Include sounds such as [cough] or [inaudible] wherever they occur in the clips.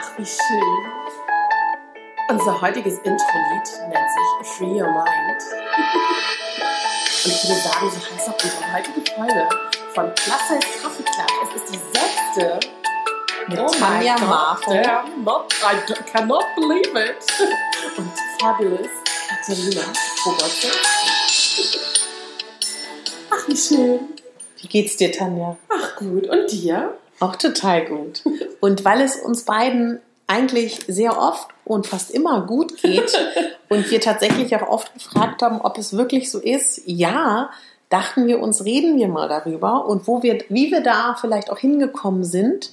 Ach, wie schön. Unser heutiges Intro-Lied nennt sich Free Your Mind. Und ich würde sagen, so heißt auch unsere heutige Folge von Plus Size Coffee Club. Es ist die sechste mit Oh Tanja not, I cannot believe it. und Fabulous Katharina Robertson. Ach, wie schön. Wie geht's dir, Tanja? Ach, gut. Und dir? Auch total gut. Und weil es uns beiden eigentlich sehr oft und fast immer gut geht [laughs] und wir tatsächlich auch oft gefragt haben, ob es wirklich so ist, ja, dachten wir uns, reden wir mal darüber und wo wir, wie wir da vielleicht auch hingekommen sind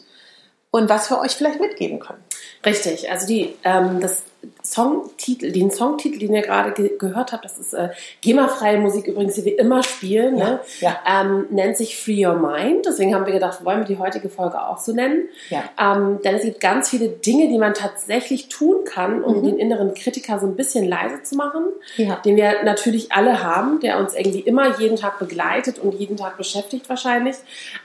und was wir euch vielleicht mitgeben können. Richtig, also die, ähm, das Songtitel, den Songtitel, den ihr gerade ge gehört habt, das ist äh, GEMA-freie Musik übrigens, die wir immer spielen, ne? Ja, Ähm, nennt sich Free Your Mind. Deswegen haben wir gedacht, wollen wir die heutige Folge auch so nennen. Ja. Ähm, denn es gibt ganz viele Dinge, die man tatsächlich tun kann, um Mhm. den inneren Kritiker so ein bisschen leise zu machen, Ja. den wir natürlich alle haben, der uns irgendwie immer jeden Tag begleitet und jeden Tag beschäftigt wahrscheinlich.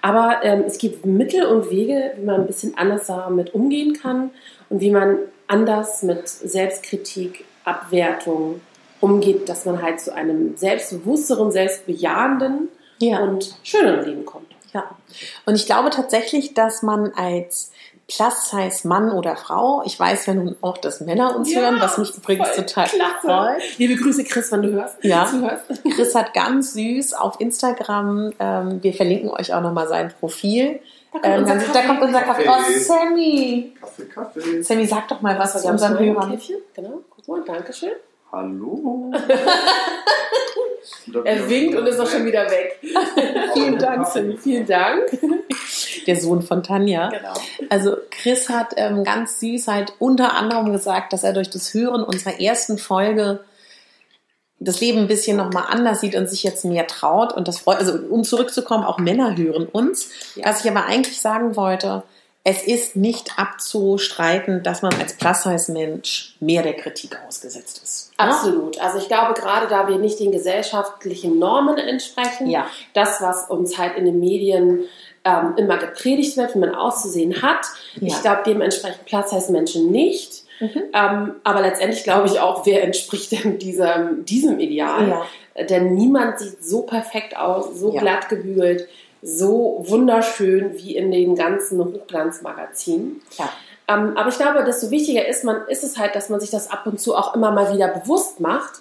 Aber ähm, es gibt Mittel und Wege, wie man ein bisschen anders damit umgehen kann und wie man anders mit Selbstkritik, Abwertung umgeht, dass man halt zu einem selbstbewussteren, selbstbejahenden Ja. und schöneren Leben kommt. Ja. Und ich glaube tatsächlich, dass man als Plus-Size-Mann oder Frau, ich weiß ja nun auch, dass Männer uns Ja, hören, was mich übrigens total klasse. freut. Liebe Grüße, Chris, wenn du hörst. Ja. Chris hat ganz süß auf Instagram, ähm, wir verlinken euch auch nochmal sein Profil. Da kommt Ähm, unser da Kaffee. kommt unser Kaffee. Kaffee. Oh, Sammy! Kaffee, Kaffee. Sammy, sag doch mal was Was zu haben unseren wir Hörern. Käffchen? Genau, guck mal, danke schön. Hallo. [laughs] Er winkt und ist auch schon wieder weg. [laughs] Vielen Dank, Sammy, vielen Dank. Der Sohn von Tanja. Genau. Also Chris hat ähm, ganz süß halt unter anderem gesagt, dass er durch das Hören unserer ersten Folge das Leben ein bisschen nochmal anders sieht und sich jetzt mehr traut. Und das freut, also um zurückzukommen, auch Männer hören uns. Ja. Was ich aber eigentlich sagen wollte, es ist nicht abzustreiten, dass man als Plus-Size-Mensch mehr der Kritik ausgesetzt ist. Absolut. Also ich glaube, gerade da wir nicht den gesellschaftlichen Normen entsprechen, Ja. das, was uns halt in den Medien ähm, immer gepredigt wird, wie man auszusehen hat, Ja. ich glaube, dementsprechend Platz heißt Menschen nicht. Mhm. Ähm, aber letztendlich glaube ich auch, wer entspricht denn diesem, diesem Ideal? Ja. Denn niemand sieht so perfekt aus, so Ja. glatt gebügelt, so wunderschön wie in den ganzen Hochglanzmagazinen. Ja. Ähm, aber ich glaube, desto wichtiger ist, man, ist es halt, dass man sich das ab und zu auch immer mal wieder bewusst macht,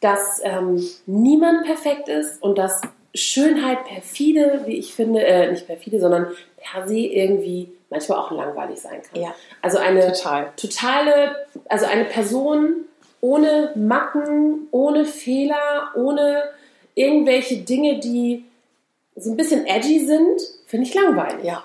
dass ähm, niemand perfekt ist und dass Schönheit perfide, wie ich finde, äh, nicht perfide, sondern per se irgendwie manchmal auch langweilig sein kann. Ja. Also eine Total. totale, also eine Person ohne Macken, ohne Fehler, ohne irgendwelche Dinge, die so ein bisschen edgy sind, finde ich langweilig. Ja.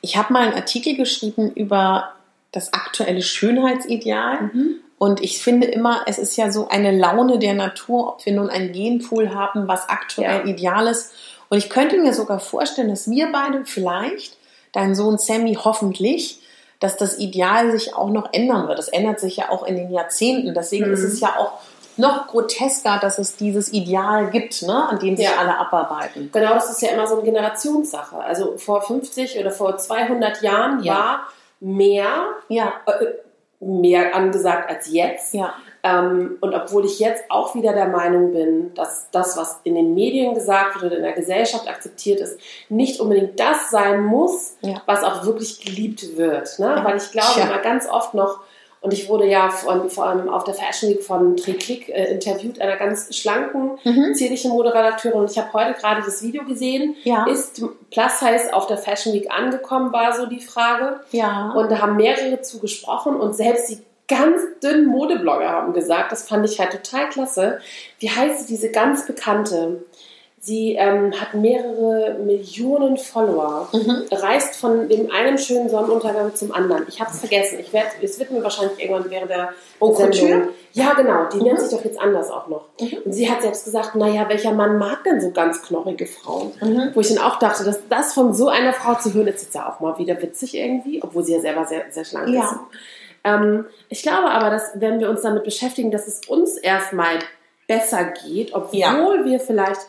Ich habe mal einen Artikel geschrieben über das aktuelle Schönheitsideal. Mhm. Und ich finde immer, es ist ja so eine Laune der Natur, ob wir nun einen Genpool haben, was aktuell Ja. ideal ist. Und ich könnte mir sogar vorstellen, dass wir beide vielleicht, dein Sohn Sammy hoffentlich, dass das Ideal sich auch noch ändern wird. Das ändert sich ja auch in den Jahrzehnten. Deswegen Mhm. ist es ja auch noch grotesker, dass es dieses Ideal gibt, ne, an dem sich Ja. alle abarbeiten. Genau, das ist ja immer so eine Generationssache. Also vor 50 oder vor 200 Jahren Ja. war mehr, Ja, äh, mehr angesagt als jetzt. ja, Ähm, und obwohl ich jetzt auch wieder der Meinung bin, dass das, was in den Medien gesagt wird oder in der Gesellschaft akzeptiert ist, nicht unbedingt das sein muss, Ja. was auch wirklich geliebt wird. Ne? Ja. Weil ich glaube immer ganz oft noch, und ich wurde ja von, vor allem auf der Fashion Week von Triclick äh, interviewt, einer ganz schlanken, Mhm. zierlichen Moderedakteurin. Und ich habe heute gerade das Video gesehen. Ja. Ist Plus Size auf der Fashion Week angekommen, war so die Frage. ja. Und da haben mehrere zu gesprochen und selbst die ganz dünnen Modeblogger haben gesagt, das fand ich halt total klasse. Wie heißt sie, diese ganz bekannte? Sie ähm, hat mehrere Millionen Follower, Mhm. reist von dem einen schönen Sonnenuntergang zum anderen. Ich habe es vergessen. Ich werd, es wird mir wahrscheinlich irgendwann während der Oh, Sendung-? Ja, genau. Die Mhm. nennt sich doch jetzt anders auch noch. Und sie hat selbst gesagt, naja, welcher Mann mag denn so ganz knochige Frauen? Mhm. Wo ich dann auch dachte, dass das von so einer Frau zu hören, ist jetzt ja auch mal wieder witzig irgendwie, obwohl sie ja selber sehr, sehr schlank Ja. ist. Ähm, ich glaube aber, dass wenn wir uns damit beschäftigen, dass es uns erstmal besser geht, obwohl Ja. wir vielleicht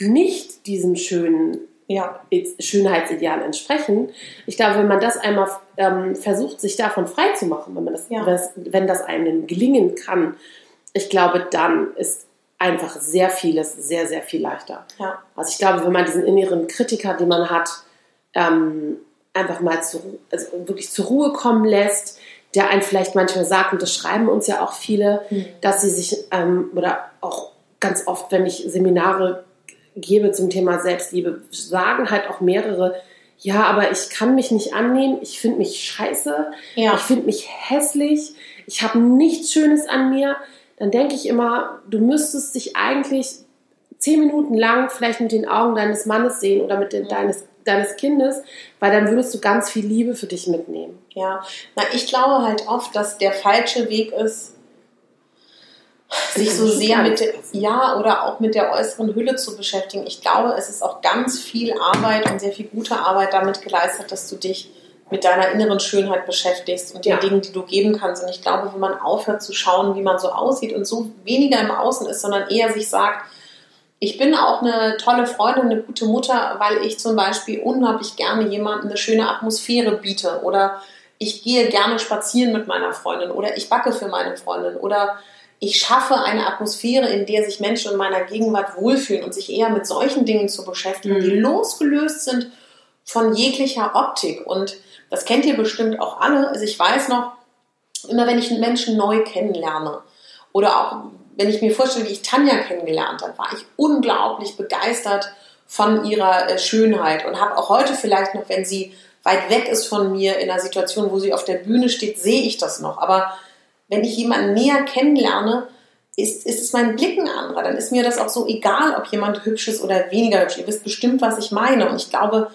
nicht diesem schönen Ja. Schönheitsidealen entsprechen. Ich glaube, wenn man das einmal ähm, versucht, sich davon frei zu machen, wenn man das, Ja. wenn das einem gelingen kann, ich glaube, dann ist einfach sehr vieles sehr, sehr viel leichter. Ja. Also ich glaube, wenn man diesen inneren Kritiker, den man hat, ähm, einfach mal zu, also wirklich zur Ruhe kommen lässt, der einen vielleicht manchmal sagt, und das schreiben uns ja auch viele, Mhm. dass sie sich, ähm, oder auch ganz oft, wenn ich Seminare gebe zum Thema Selbstliebe, sagen halt auch mehrere, ja, aber ich kann mich nicht annehmen, ich finde mich scheiße, Ja. ich finde mich hässlich, ich habe nichts Schönes an mir, dann denke ich immer, du müsstest dich eigentlich zehn Minuten lang vielleicht mit den Augen deines Mannes sehen oder mit den, deines, deines Kindes, weil dann würdest du ganz viel Liebe für dich mitnehmen. Ja, na, ich glaube halt oft, dass der falsche Weg ist, sich so sehr mit der, ja, oder auch mit der äußeren Hülle zu beschäftigen. Ich glaube, es ist auch ganz viel Arbeit und sehr viel gute Arbeit damit geleistet, dass du dich mit deiner inneren Schönheit beschäftigst und den Ja. Dingen, die du geben kannst. Und ich glaube, wenn man aufhört zu schauen, wie man so aussieht und so weniger im Außen ist, sondern eher sich sagt, ich bin auch eine tolle Freundin, eine gute Mutter, weil ich zum Beispiel unglaublich gerne jemandem eine schöne Atmosphäre biete oder ich gehe gerne spazieren mit meiner Freundin oder ich backe für meine Freundin oder ich schaffe eine Atmosphäre, in der sich Menschen in meiner Gegenwart wohlfühlen und sich eher mit solchen Dingen zu beschäftigen, die Mhm. losgelöst sind von jeglicher Optik. Und das kennt ihr bestimmt auch alle. Also ich weiß noch, immer wenn ich einen Menschen neu kennenlerne oder auch wenn ich mir vorstelle, wie ich Tanja kennengelernt habe, war ich unglaublich begeistert von ihrer äh, Schönheit und habe auch heute vielleicht noch, wenn sie weit weg ist von mir in einer Situation, wo sie auf der Bühne steht, sehe ich das noch. Aber wenn ich jemanden näher kennenlerne, ist, ist es mein Blick ein anderer. Dann ist mir das auch so egal, ob jemand hübsch ist oder weniger hübsch. Ihr wisst bestimmt, was ich meine. Und ich glaube,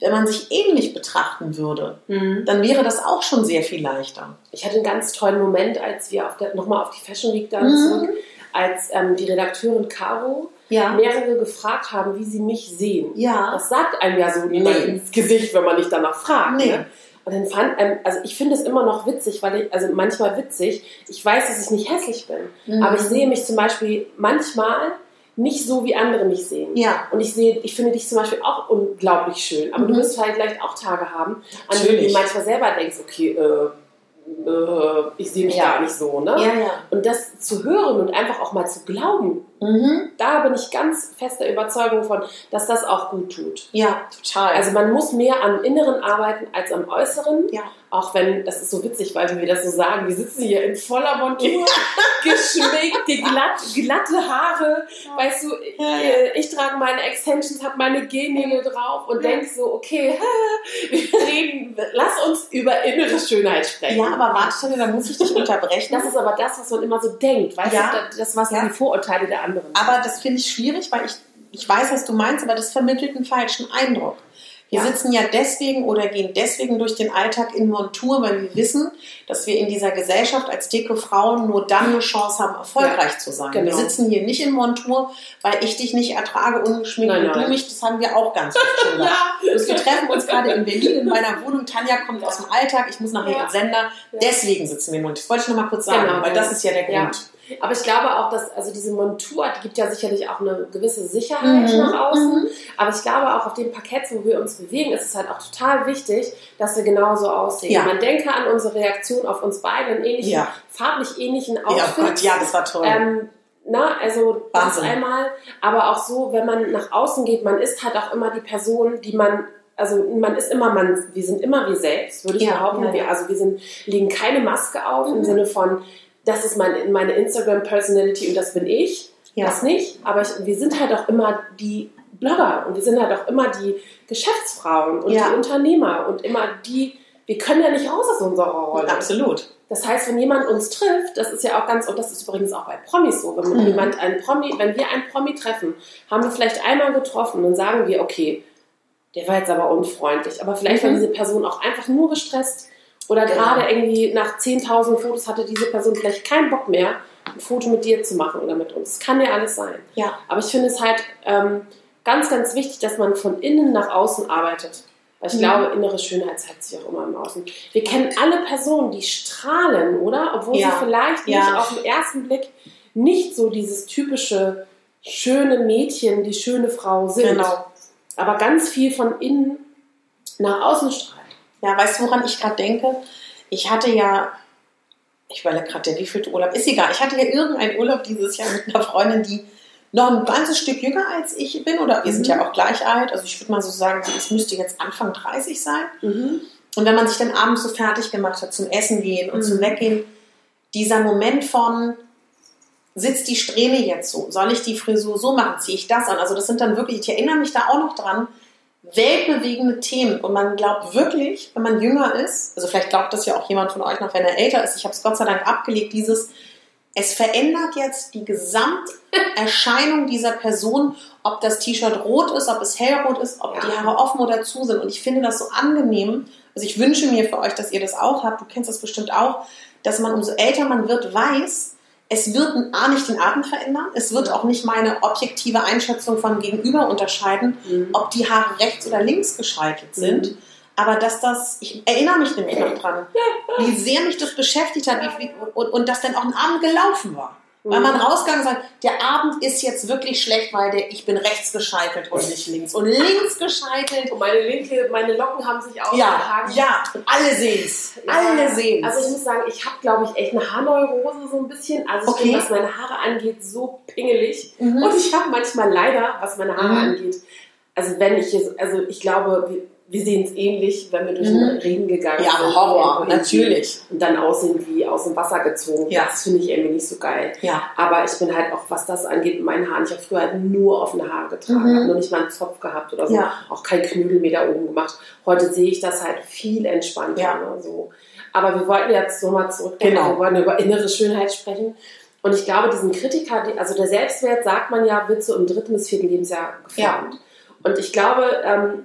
wenn man sich ähnlich betrachten würde, dann wäre das auch schon sehr viel leichter. Ich hatte einen ganz tollen Moment, als wir auf der, nochmal auf die Fashion Week dann Mhm. zurück, als ähm, die Redakteurin Caro Ja. mehrere gefragt haben, wie sie mich sehen. Ja. Das sagt einem ja so niemand Nee. ins Gesicht, wenn man nicht danach fragt. Nee. Ne? Und dann fand, ähm, also ich finde es immer noch witzig, weil ich, also manchmal witzig, ich weiß, dass ich nicht hässlich bin, Mhm. aber ich sehe mich zum Beispiel manchmal nicht so, wie andere mich sehen. Ja. Und ich sehe, ich finde dich zum Beispiel auch unglaublich schön, aber du Mhm. wirst halt vielleicht auch Tage haben, an denen du manchmal selber denkst, okay, äh, äh, ich sehe mich Ja. gar nicht so, ne? Ja, ja. Und das zu hören und einfach auch mal zu glauben, Mhm. da bin ich ganz fester Überzeugung von, dass das auch gut tut. Ja, total. Also man muss mehr am Inneren arbeiten als am Äußeren. ja. Auch wenn, das ist so witzig, weil wir das so sagen, wir sitzen hier in voller Montur, [laughs] geschminkt, die glatt, glatte Haare, weißt du, Ja, äh, ich trage meine Extensions, habe meine Gennägel drauf und Ja. denk so, okay, [laughs] wir reden, lass uns über innere Schönheit sprechen. ja, aber warte, da muss ich dich [laughs] unterbrechen. das ist aber das, was man immer so denkt, weißt Ja. du, das, was Ja. die Vorurteile der anderen. Aber das finde ich schwierig, weil ich, ich weiß, was du meinst, aber das vermittelt einen falschen Eindruck. Wir Ja. sitzen ja deswegen oder gehen deswegen durch den Alltag in Montur, weil wir wissen, dass wir in dieser Gesellschaft als dicke Frauen nur dann eine Chance haben, erfolgreich zu sein. genau. Wir sitzen hier nicht in Montur, weil ich dich nicht ertrage, ungeschminkt Nein, und du nein. mich. Das haben wir auch ganz oft schon. [laughs] Also wir treffen uns gerade in Berlin in meiner Wohnung. Tanja kommt aus dem Alltag, ich muss nachher Ja. in den Sender. Deswegen sitzen wir in Montur. Das wollte ich noch mal kurz sagen, Genau. weil das ist ja der Ja. Grund. Aber ich glaube auch, dass also diese Montur, die gibt ja sicherlich auch eine gewisse Sicherheit Mhm. nach außen. Mhm. Aber ich glaube auch auf dem Parkett, wo wir uns bewegen, ist es halt auch total wichtig, dass wir genauso aussehen. Ja. Man denke an unsere Reaktion auf uns beide in ähnlichen, Ja. farblich ähnlichen Ja, oh Outfits. Gott, ja, das war toll. Ähm, na, also das Wahnsinn. einmal, aber auch so, wenn man nach außen geht, man ist halt auch immer die Person, die man, also man ist immer man, wir sind immer wir selbst, würde ich Ja, behaupten. ja, ja. Wir, also wir sind, legen keine Maske auf im Mhm. Sinne von, das ist mein, meine Instagram-Personality und das bin ich. Ja. Das nicht, aber ich, wir sind halt auch immer die Blogger und wir sind halt auch immer die Geschäftsfrauen und Ja. die Unternehmer und immer die, wir können ja nicht raus aus unserer Rolle. Absolut. Das heißt, wenn jemand uns trifft, das ist ja auch ganz, und das ist übrigens auch bei Promis so, wenn Mhm. jemand einen Promi, wenn wir einen Promi treffen, haben wir vielleicht einmal getroffen und sagen wir, okay, der war jetzt aber unfreundlich, aber vielleicht war Mhm. diese Person auch einfach nur gestresst oder Genau. gerade irgendwie nach 10.000 Fotos hatte diese Person vielleicht keinen Bock mehr, ein Foto mit dir zu machen oder mit uns. Das kann ja alles sein. Ja. Aber ich finde es halt ähm, ganz, ganz wichtig, dass man von innen nach außen arbeitet. Weil ich Mhm. glaube, innere Schönheit zeigt sich auch immer im Außen. Wir kennen alle Personen, die strahlen, oder? Obwohl Ja. sie vielleicht Ja. nicht auf den ersten Blick nicht so dieses typische schöne Mädchen, die schöne Frau sind. Genau. aber ganz viel von innen nach außen strahlt. Ja, weißt du, woran ich gerade denke? Ich hatte ja, ich überlege gerade, der wievielte Urlaub, ist egal. Ich hatte ja irgendeinen Urlaub dieses Jahr mit einer Freundin, die noch ein ganzes Stück jünger als ich bin, oder wir sind Mhm. ja auch gleich alt. Also ich würde mal so sagen, ist- müsste jetzt Anfang 30 sein. Mhm. Und wenn man sich dann abends so fertig gemacht hat zum Essen gehen und Mhm. zum Weggehen, dieser Moment von, sitzt die Strähne jetzt so? Soll ich die Frisur so machen? Ziehe ich das an? Also das sind dann wirklich, ich erinnere mich da auch noch dran, weltbewegende Themen. Und man glaubt wirklich, wenn man jünger ist, also vielleicht glaubt das ja auch jemand von euch noch, wenn er älter ist, ich habe es Gott sei Dank abgelegt, dieses, es verändert jetzt die Gesamterscheinung dieser Person, ob das T-Shirt rot ist, ob es hellrot ist, ob Ja. die Haare offen oder zu sind. Und ich finde das so angenehm. Also ich wünsche mir für euch, dass ihr das auch habt. Du kennst das bestimmt auch, dass man umso älter man wird, weiß, es wird A nicht den Atem verändern, es wird auch nicht meine objektive Einschätzung von Gegenüber unterscheiden, Mhm. ob die Haare rechts oder links gescheitelt sind. Mhm. Aber dass das, ich erinnere mich nämlich noch dran, wie sehr mich das beschäftigt hat wie, wie, und, und dass dann auch ein Abend gelaufen war. Weil man rausgegangen ist und sagt, der Abend ist jetzt wirklich schlecht, weil der, ich bin rechts gescheitelt und nicht links. Und links gescheitelt. Und meine linke, meine Locken haben sich Ja, ausgehangen. ja, und alle sehen's. Alle sehen's. Also ich muss sagen, ich habe, glaube ich, echt eine Haarneurose so ein bisschen. Also ich Okay. bin, was meine Haare angeht, so pingelig. Mhm. Und ich habe manchmal leider, was meine Haare Mhm. angeht, also wenn ich jetzt, also ich glaube, wir, sehen es ähnlich, wenn wir durch Mhm. den Regen gegangen ja, sind. Horror, Irgendwo natürlich. Und dann aussehen wie aus dem Wasser gezogen. Ja. Das finde ich irgendwie nicht so geil. Ja. Aber ich bin halt auch, was das angeht, mit meinen Haaren. Ich habe früher halt nur offene Haare getragen, Mhm. habe noch nicht mal einen Zopf gehabt oder so. Ja. Auch kein Knödel mehr da oben gemacht. Heute sehe ich das halt viel entspannter. Ja. Ne, so. Aber wir wollten jetzt nochmal zurück. Genau. Wir wollten über innere Schönheit sprechen. Und ich glaube, diesen Kritiker, also der Selbstwert, sagt man ja, wird so im dritten bis vierten Lebensjahr geformt. Und ich glaube, ähm,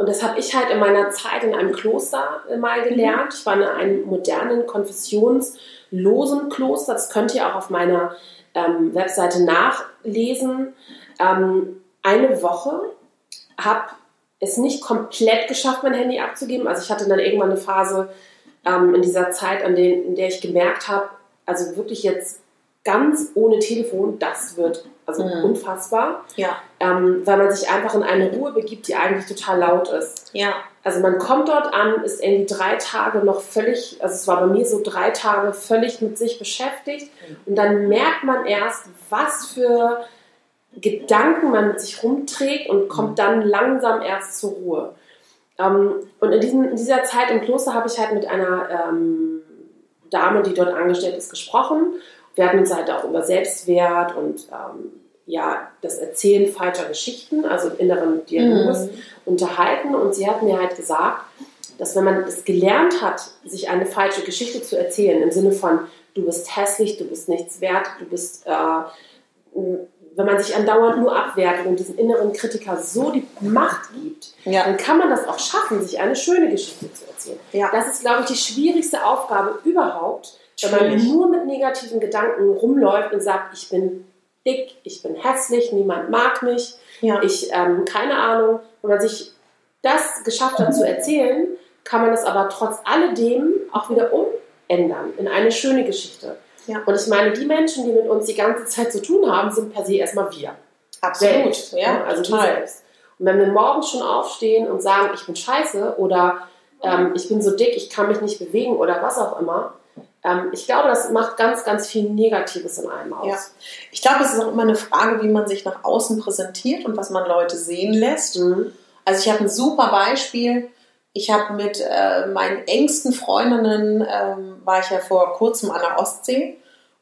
und das habe ich halt in meiner Zeit in einem Kloster äh, mal gelernt. Ich war in einem modernen, konfessionslosen Kloster. Das könnt ihr auch auf meiner ähm, Webseite nachlesen. Ähm, eine Woche habe es nicht komplett geschafft, mein Handy abzugeben. Also ich hatte dann irgendwann eine Phase ähm, in dieser Zeit, an den, in der ich gemerkt habe, also wirklich jetzt ganz ohne Telefon, das wird also Mhm. unfassbar Ja. ähm, weil man sich einfach in eine Ruhe begibt, die eigentlich total laut ist. Ja. Also man kommt dort an, ist irgendwie drei Tage noch völlig, also es war bei mir so drei Tage völlig mit sich beschäftigt und dann merkt man erst, was für Gedanken man mit sich rumträgt und kommt dann langsam erst zur Ruhe. Ähm, und in, diesem, in dieser Zeit im Kloster habe ich halt mit einer ähm, Dame, die dort angestellt ist, gesprochen. Wir hatten uns halt auch über Selbstwert und ähm, ja, das Erzählen falscher Geschichten, also inneren Dialogs, Mhm. unterhalten. Und sie hat mir halt gesagt, dass wenn man es gelernt hat, sich eine falsche Geschichte zu erzählen, im Sinne von, du bist hässlich, du bist nichts wert, du bist, äh, wenn man sich andauernd nur abwertet und diesen inneren Kritiker so die Macht gibt, Ja. dann kann man das auch schaffen, sich eine schöne Geschichte zu erzählen. Ja. Das ist, glaube ich, die schwierigste Aufgabe überhaupt, wenn man nur mit negativen Gedanken rumläuft und sagt, ich bin dick, ich bin hässlich, niemand mag mich, Ja. ich, ähm, keine Ahnung. Wenn man sich das geschafft hat zu erzählen, kann man es aber trotz alledem auch wieder umändern in eine schöne Geschichte. Ja. Und ich meine, die Menschen, die mit uns die ganze Zeit zu tun haben, sind per se erstmal wir. Absolut. Selbst, Ja, also total. wir selbst. Und wenn wir morgens schon aufstehen und sagen, ich bin scheiße oder ähm, ich bin so dick, ich kann mich nicht bewegen oder was auch immer, ich glaube, das macht ganz, ganz viel Negatives in einem aus. Ja. Ich glaube, es ist auch immer eine Frage, wie man sich nach außen präsentiert und was man Leute sehen lässt. Mhm. Also ich habe ein super Beispiel. Ich habe mit äh, meinen engsten Freundinnen, ähm, war ich ja vor kurzem an der Ostsee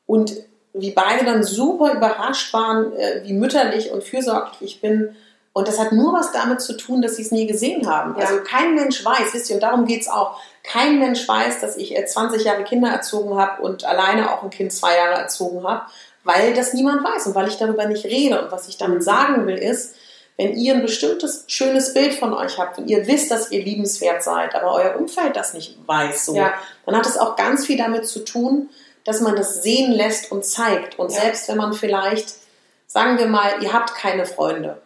und wie beide dann super überrascht waren, äh, wie mütterlich und fürsorglich ich bin. Und das hat nur was damit zu tun, dass sie es nie gesehen haben. Ja. Also kein Mensch weiß, wisst ihr, und darum geht es auch, kein Mensch weiß, dass ich äh, 20 Jahre Kinder erzogen habe und alleine auch ein Kind zwei Jahre erzogen habe, weil das niemand weiß und weil ich darüber nicht rede. Und was ich damit sagen will, ist, wenn ihr ein bestimmtes schönes Bild von euch habt und ihr wisst, dass ihr liebenswert seid, aber euer Umfeld das nicht weiß, so, Ja. dann hat es auch ganz viel damit zu tun, dass man das sehen lässt und zeigt. Und Ja. selbst wenn man vielleicht, sagen wir mal, ihr habt keine Freunde,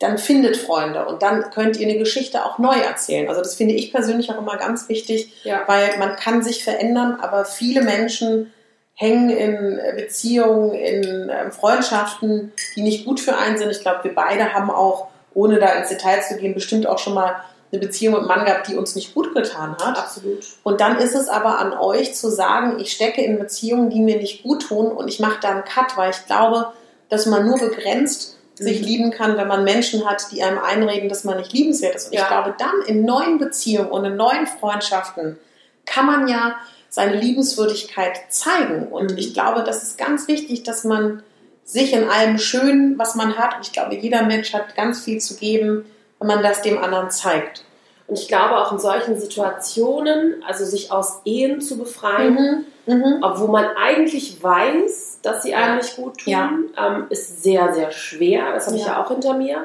dann findet Freunde und dann könnt ihr eine Geschichte auch neu erzählen. Also das finde ich persönlich auch immer ganz wichtig, Ja. weil man kann sich verändern, aber viele Menschen hängen in Beziehungen, in ähm, Freundschaften, die nicht gut für einen sind. Ich glaube, wir beide haben auch ohne da ins Detail zu gehen, bestimmt auch schon mal eine Beziehung mit einem Mann gehabt, die uns nicht gut getan hat. Absolut. Und dann ist es aber an euch zu sagen, ich stecke in Beziehungen, die mir nicht gut tun und ich mache da einen Cut, weil ich glaube, dass man nur begrenzt sich Mhm. lieben kann, wenn man Menschen hat, die einem einreden, dass man nicht liebenswert ist. Und Ja. ich glaube, dann in neuen Beziehungen und in neuen Freundschaften kann man ja seine Liebenswürdigkeit zeigen. Und Mhm. ich glaube, das ist ganz wichtig, dass man sich in allem Schönen, was man hat, und ich glaube, jeder Mensch hat ganz viel zu geben, wenn man das dem anderen zeigt. Und ich glaube auch in solchen Situationen, also sich aus Ehen zu befreien, Mhm. obwohl man eigentlich weiß, dass sie einem nicht gut tun, Ja. ähm, ist sehr, sehr schwer. Das habe ich Ja. ja auch hinter mir.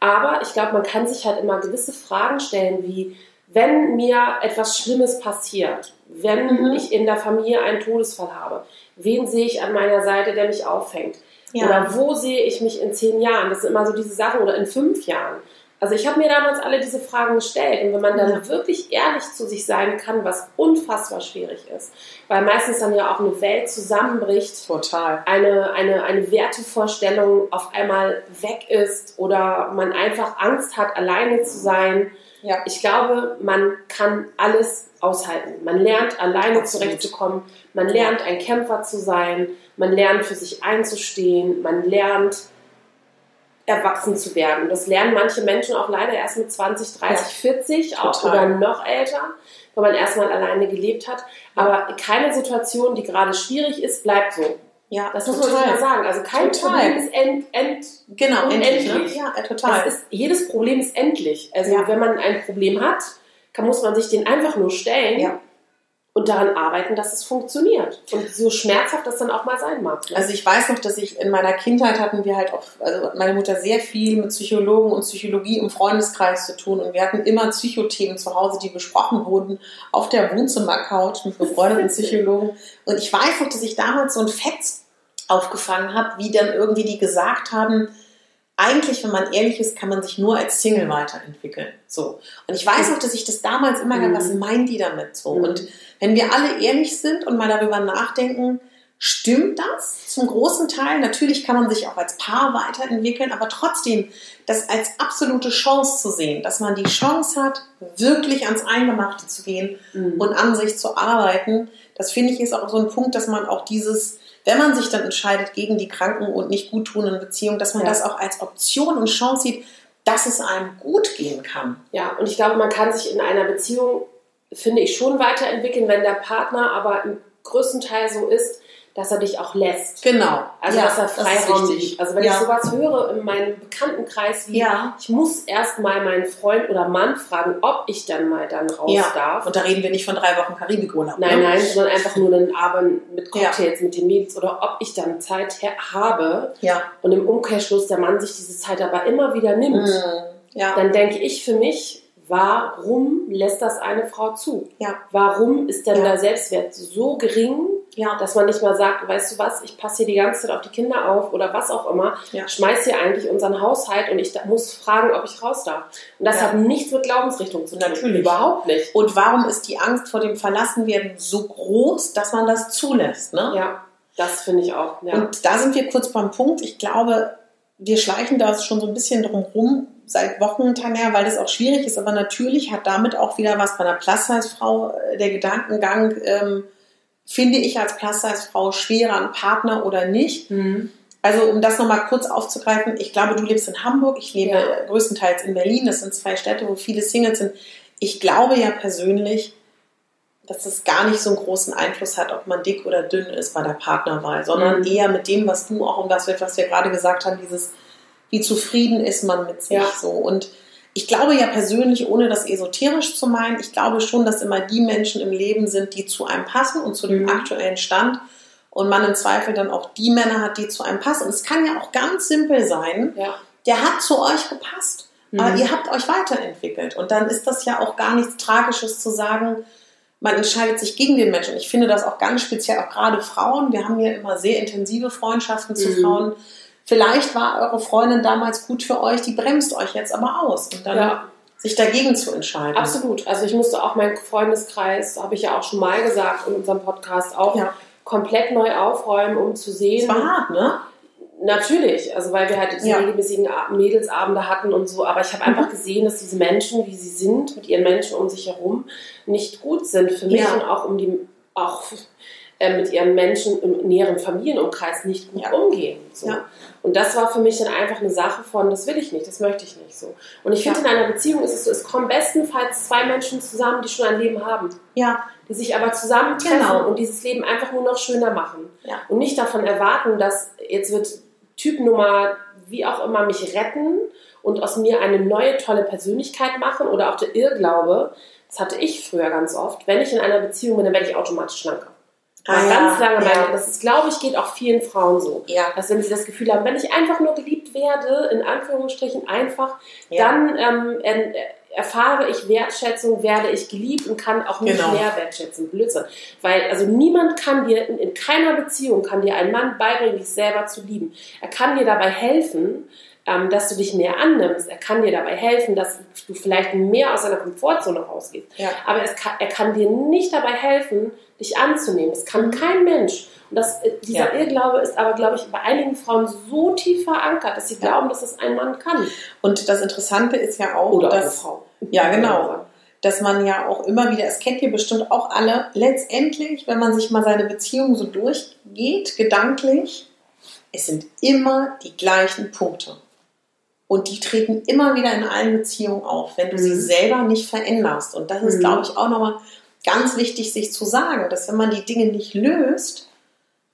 Aber ich glaube, man kann sich halt immer gewisse Fragen stellen, wie wenn mir etwas Schlimmes passiert, wenn Mhm. ich in der Familie einen Todesfall habe, wen sehe ich an meiner Seite, der mich auffängt? Ja. Oder wo sehe ich mich in zehn Jahren? Das sind immer so diese Sachen oder in fünf Jahren. Also ich habe mir damals alle diese Fragen gestellt und wenn man dann Ja. wirklich ehrlich zu sich sein kann, was unfassbar schwierig ist, weil meistens dann ja auch eine Welt zusammenbricht, Total. eine, eine, eine Wertevorstellung auf einmal weg ist oder man einfach Angst hat, alleine zu sein. Ja. Ich glaube, man kann alles aushalten. Man lernt alleine Absolut. zurechtzukommen, man lernt ein Kämpfer zu sein, man lernt für sich einzustehen, man lernt erwachsen zu werden. Das lernen manche Menschen auch leider erst mit 20, 30, 40 auch Total. oder noch älter, wenn man erstmal alleine gelebt hat. Aber keine Situation, die gerade schwierig ist, bleibt so. Ja, Das muss man mal sagen. Also kein Total. Problem ist end, end, Genau, endlich. Ne? Unendlich. Ja, äh, total. ist, jedes Problem ist endlich. Also Ja. wenn man ein Problem hat, kann, muss man sich den einfach nur stellen Ja. Und daran arbeiten, dass es funktioniert. Und so schmerzhaft das dann auch mal sein mag. ne? Also ich weiß noch, dass ich in meiner Kindheit hatten wir halt auch, also meine Mutter sehr viel mit Psychologen und Psychologie im Freundeskreis zu tun und wir hatten immer Psychothemen zu Hause, die besprochen wurden auf der Wohnzimmercouch mit befreundeten Psychologen. Und ich weiß noch, dass ich damals so ein Fetz aufgefangen habe, wie dann irgendwie die gesagt haben, eigentlich, wenn man ehrlich ist, kann man sich nur als Single weiterentwickeln. So. Und ich weiß noch, dass ich das damals immer Mhm. was meint die damit so? Mhm. Und wenn wir alle ehrlich sind und mal darüber nachdenken, stimmt das zum großen Teil? Natürlich kann man sich auch als Paar weiterentwickeln, aber trotzdem das als absolute Chance zu sehen, dass man die Chance hat, wirklich ans Eingemachte zu gehen Mhm. und an sich zu arbeiten, das finde ich ist auch so ein Punkt, dass man auch dieses, wenn man sich dann entscheidet gegen die kranken und nicht guttunenden Beziehungen, dass man Ja. das auch als Option und Chance sieht, dass es einem gut gehen kann. Ja, und ich glaube, man kann sich in einer Beziehung, finde ich, schon weiterentwickeln, wenn der Partner aber im größten Teil so ist, dass er dich auch lässt. Genau. Also, Ja, dass er Freiraum gibt. Also, wenn Ja. ich sowas höre in meinem Bekanntenkreis, wie Ja. ich muss erst mal meinen Freund oder Mann fragen, ob ich dann mal dann raus darf. Und da reden wir nicht von drei Wochen Karibikurlaub. Nein, ne? nein, sondern einfach nur einen Abend mit. Cocktails mit den Mädels oder ob ich dann Zeit habe Ja. und im Umkehrschluss der Mann sich diese Zeit aber immer wieder nimmt, Mhm. Ja. dann denke ich für mich, warum lässt das eine Frau zu? Ja. Warum ist denn Ja. der Selbstwert so gering, Ja. dass man nicht mal sagt, weißt du was, ich passe hier die ganze Zeit auf die Kinder auf oder was auch immer, Ja. schmeiß hier eigentlich unseren Haushalt und ich muss fragen, ob ich raus darf. Und das hat nichts mit Glaubensrichtung zu tun. Natürlich. Überhaupt nicht. Und warum ist die Angst vor dem Verlassenwerden so groß, dass man das zulässt? Ne? Ja, das finde ich auch. Und da sind wir kurz beim Punkt. Ich glaube, wir schleichen da schon so ein bisschen drum rum seit Wochen, Tanja, weil das auch schwierig ist. Aber natürlich hat damit auch wieder was bei einer Plus-Size-Frau äh, der Gedankengang, ähm, finde ich als Plus-Size-Frau schwerer einen Partner oder nicht. Mhm. Also um das nochmal kurz aufzugreifen, ich glaube, du lebst in Hamburg, ich lebe Ja. größtenteils in Berlin. Das sind zwei Städte, wo viele Singles sind. Ich glaube ja persönlich, dass es gar nicht so einen großen Einfluss hat, ob man dick oder dünn ist bei der Partnerwahl, sondern Mhm. eher mit dem, was du auch und das, was wir gerade gesagt haben, dieses, wie zufrieden ist man mit sich Ja. so. Und ich glaube ja persönlich, ohne das esoterisch zu meinen, ich glaube schon, dass immer die Menschen im Leben sind, die zu einem passen und zu dem Mhm. aktuellen Stand und man im Zweifel dann auch die Männer hat, die zu einem passen. Und es kann ja auch ganz simpel sein, Ja. der hat zu euch gepasst. Aber Mhm. ihr habt euch weiterentwickelt. Und dann ist das ja auch gar nichts Tragisches zu sagen, man entscheidet sich gegen den Menschen. Ich finde das auch ganz speziell, auch gerade Frauen. Wir haben hier immer sehr intensive Freundschaften zu Mhm. Frauen. Vielleicht war eure Freundin damals gut für euch, die bremst euch jetzt aber aus. Und dann Ja. sich dagegen zu entscheiden. Absolut. Also ich musste auch meinen Freundeskreis, habe ich ja auch schon mal gesagt in unserem Podcast, auch Ja. komplett neu aufräumen, um zu Es sehen. war hart, ne? Natürlich, also weil wir halt diese Ja. regelmäßigen Mädelsabende hatten und so, aber ich habe einfach gesehen, dass diese Menschen, wie sie sind, mit ihren Menschen um sich herum, nicht gut sind für mich Ja. und auch um die, auch äh, mit ihren Menschen im näheren Familienumkreis nicht gut Ja. umgehen. So. Ja. Und das war für mich dann einfach eine Sache von, das will ich nicht, das möchte ich nicht so. Und ich finde, in einer Beziehung ist es so, es kommen bestenfalls zwei Menschen zusammen, die schon ein Leben haben, Ja, die sich aber zusammentreffen Genau. und dieses Leben einfach nur noch schöner machen ja. und nicht davon erwarten, dass jetzt wird Typ Nummer wie auch immer mich retten und aus mir eine neue tolle Persönlichkeit machen oder auch der Irrglaube, das hatte ich früher ganz oft, wenn ich in einer Beziehung bin, dann werde ich automatisch schlanker. War Ah, ganz ja, lange ja. meine, das ist, glaube ich, geht auch vielen Frauen so. Ja. Dass wenn sie das Gefühl haben, wenn ich einfach nur geliebt werde, in Anführungsstrichen einfach, Ja. dann ähm, er, erfahre ich Wertschätzung, werde ich geliebt und kann auch nicht Genau. mehr wertschätzen. Blödsinn. Weil also niemand kann dir, in, in keiner Beziehung kann dir ein Mann beibringen, dich selber zu lieben. Er kann dir dabei helfen, ähm, dass du dich mehr annimmst. Er kann dir dabei helfen, dass du vielleicht mehr aus deiner Komfortzone rausgehst. Ja. Aber kann, er kann dir nicht dabei helfen, dich anzunehmen. Es kann kein Mensch. Und das, äh, dieser Ja. Irrglaube ist aber, glaube ich, bei einigen Frauen so tief verankert, dass sie Ja. glauben, dass das ein Mann kann. Und das Interessante ist ja auch, Oder dass, Frau. Ja, genau. dass man ja auch immer wieder, es kennt ihr bestimmt auch alle, letztendlich, wenn man sich mal seine Beziehung so durchgeht, gedanklich, es sind immer die gleichen Punkte. Und die treten immer wieder in allen Beziehungen auf, wenn du sie Mhm. selber nicht veränderst. Und das ist, Mhm. glaube ich, auch nochmal ganz wichtig, sich zu sagen, dass wenn man die Dinge nicht löst,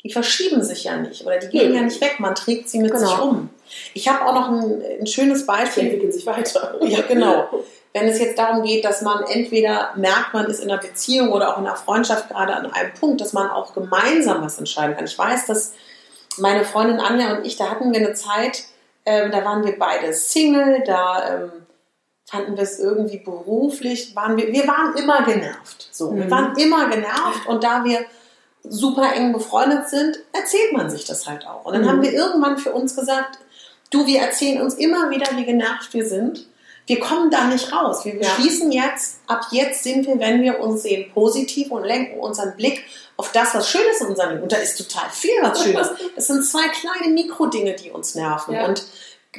die verschieben sich ja nicht oder die gehen Nö. ja nicht weg, man trägt sie mit Genau. sich um. Ich habe auch noch ein, ein schönes Beispiel. entwickeln sich weiter. Ja, genau. [laughs] Wenn es jetzt darum geht, dass man entweder merkt, man ist in einer Beziehung oder auch in einer Freundschaft gerade an einem Punkt, dass man auch gemeinsam was entscheiden kann. Ich weiß, dass meine Freundin Anja und ich, da hatten wir eine Zeit, ähm, da waren wir beide Single, da ähm, fanden wir es irgendwie beruflich, waren wir, wir waren immer genervt. So, wir Mhm. waren immer genervt und da wir super eng befreundet sind, erzählt man sich das halt auch. Und dann Mhm. haben wir irgendwann für uns gesagt, du, wir erzählen uns immer wieder, wie genervt wir sind. Wir kommen da nicht raus. Wir Ja. beschließen jetzt, ab jetzt sind wir, wenn wir uns sehen, positiv und lenken unseren Blick auf das, was Schönes in unserem Leben. Und da ist total viel was [laughs] Schönes. Das sind zwei kleine Mikrodinge, die uns nerven. Ja. Und